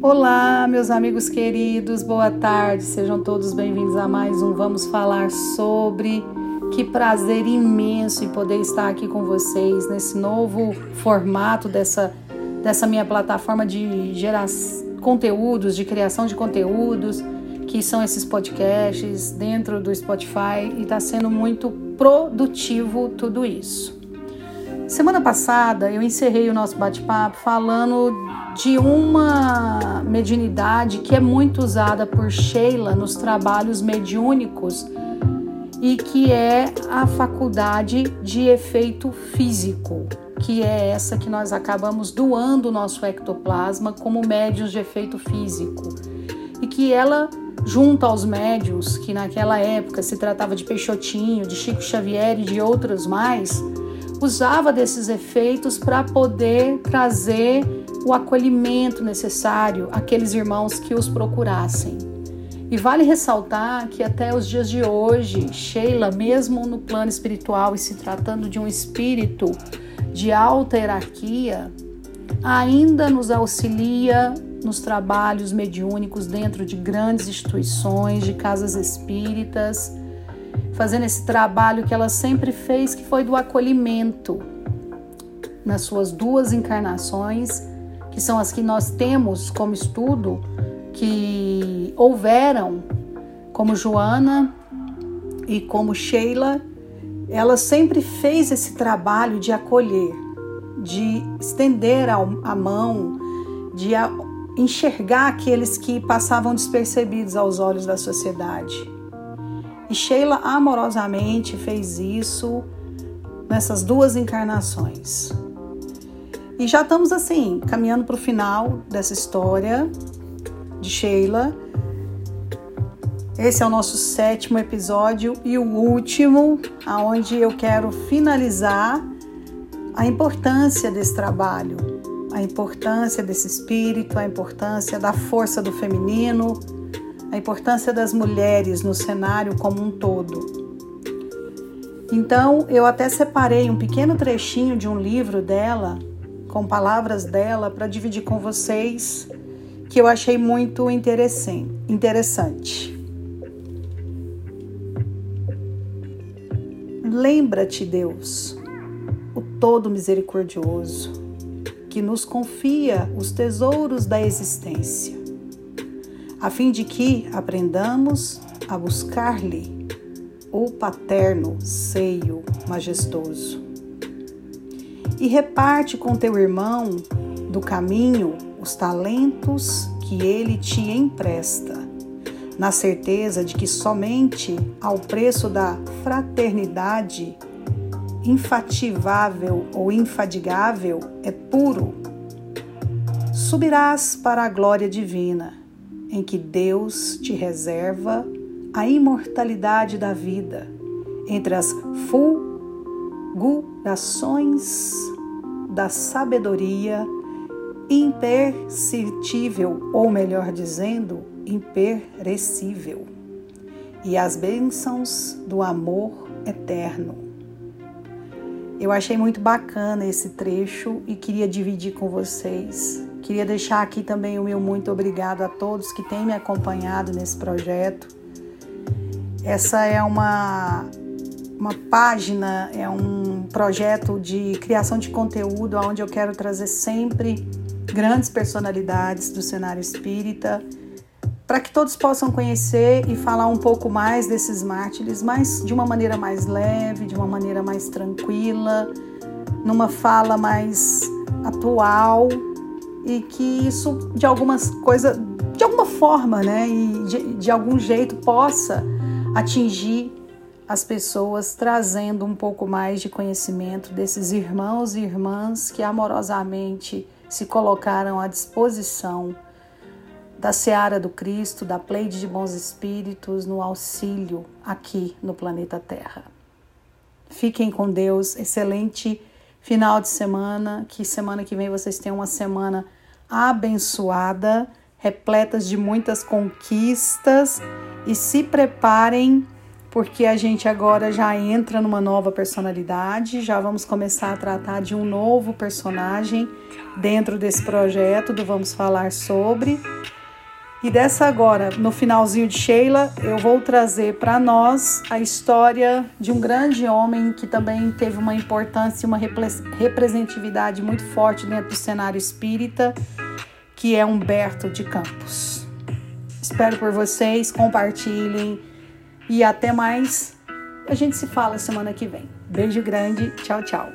Olá, meus amigos queridos, boa tarde, sejam todos bem-vindos a mais um Vamos Falar sobre. Que prazer imenso em poder estar aqui com vocês nesse novo formato dessa, dessa minha plataforma de gerar conteúdos, de criação de conteúdos, que são esses podcasts dentro do Spotify e está sendo muito produtivo tudo isso. Semana passada eu encerrei o nosso bate-papo falando de uma mediunidade que é muito usada por Sheila nos trabalhos mediúnicos e que é a faculdade de efeito físico, que é essa que nós acabamos doando o nosso ectoplasma como médios de efeito físico. E que ela, junto aos médios, que naquela época se tratava de Peixotinho, de Chico Xavier e de outros mais, usava desses efeitos para poder trazer o acolhimento necessário àqueles irmãos que os procurassem. E vale ressaltar que até os dias de hoje, Sheila, mesmo no plano espiritual e se tratando de um espírito de alta hierarquia, ainda nos auxilia nos trabalhos mediúnicos dentro de grandes instituições, de casas espíritas, fazendo esse trabalho que ela sempre fez, que foi do acolhimento nas suas duas encarnações que são as que nós temos como estudo, que houveram, como Joana e como Sheila, ela sempre fez esse trabalho de acolher, de estender a mão, de enxergar aqueles que passavam despercebidos aos olhos da sociedade. E Sheila amorosamente fez isso nessas duas encarnações. E já estamos assim, caminhando para o final dessa história de Sheila. Esse é o nosso sétimo episódio e o último, aonde eu quero finalizar a importância desse trabalho, a importância desse espírito, a importância da força do feminino, a importância das mulheres no cenário como um todo. Então, eu até separei um pequeno trechinho de um livro dela com palavras dela para dividir com vocês, que eu achei muito interessante. Lembra-te, Deus, o Todo Misericordioso, que nos confia os tesouros da existência, a fim de que aprendamos a buscar-lhe o paterno seio majestoso. E reparte com teu irmão do caminho os talentos que ele te empresta, na certeza de que somente ao preço da fraternidade infativável ou infadigável é puro, subirás para a glória divina, em que Deus te reserva a imortalidade da vida entre as fulgurações da sabedoria imperceptível, ou melhor dizendo, imperecível, e as bênçãos do amor eterno. Eu achei muito bacana esse trecho e queria dividir com vocês. Queria deixar aqui também o meu muito obrigado a todos que têm me acompanhado nesse projeto. Essa é uma uma página, é um projeto de criação de conteúdo onde eu quero trazer sempre grandes personalidades do cenário espírita para que todos possam conhecer e falar um pouco mais desses mártires, mas de uma maneira mais leve, de uma maneira mais tranquila, numa fala mais atual e que isso de algumas coisas, de alguma forma, né, e de, de algum jeito possa atingir as pessoas trazendo um pouco mais de conhecimento desses irmãos e irmãs que amorosamente se colocaram à disposição da seara do Cristo, da pleide de bons espíritos no auxílio aqui no planeta Terra. Fiquem com Deus, excelente final de semana, que semana que vem vocês tenham uma semana abençoada, repletas de muitas conquistas. E se preparem porque a gente agora já entra numa nova personalidade, já vamos começar a tratar de um novo personagem dentro desse projeto do Vamos Falar Sobre. E dessa agora, no finalzinho de Sheila, eu vou trazer para nós a história de um grande homem que também teve uma importância e uma representatividade muito forte dentro do cenário espírita, que é Humberto de Campos. Espero por vocês, compartilhem e até mais. A gente se fala semana que vem. Beijo grande, tchau, tchau.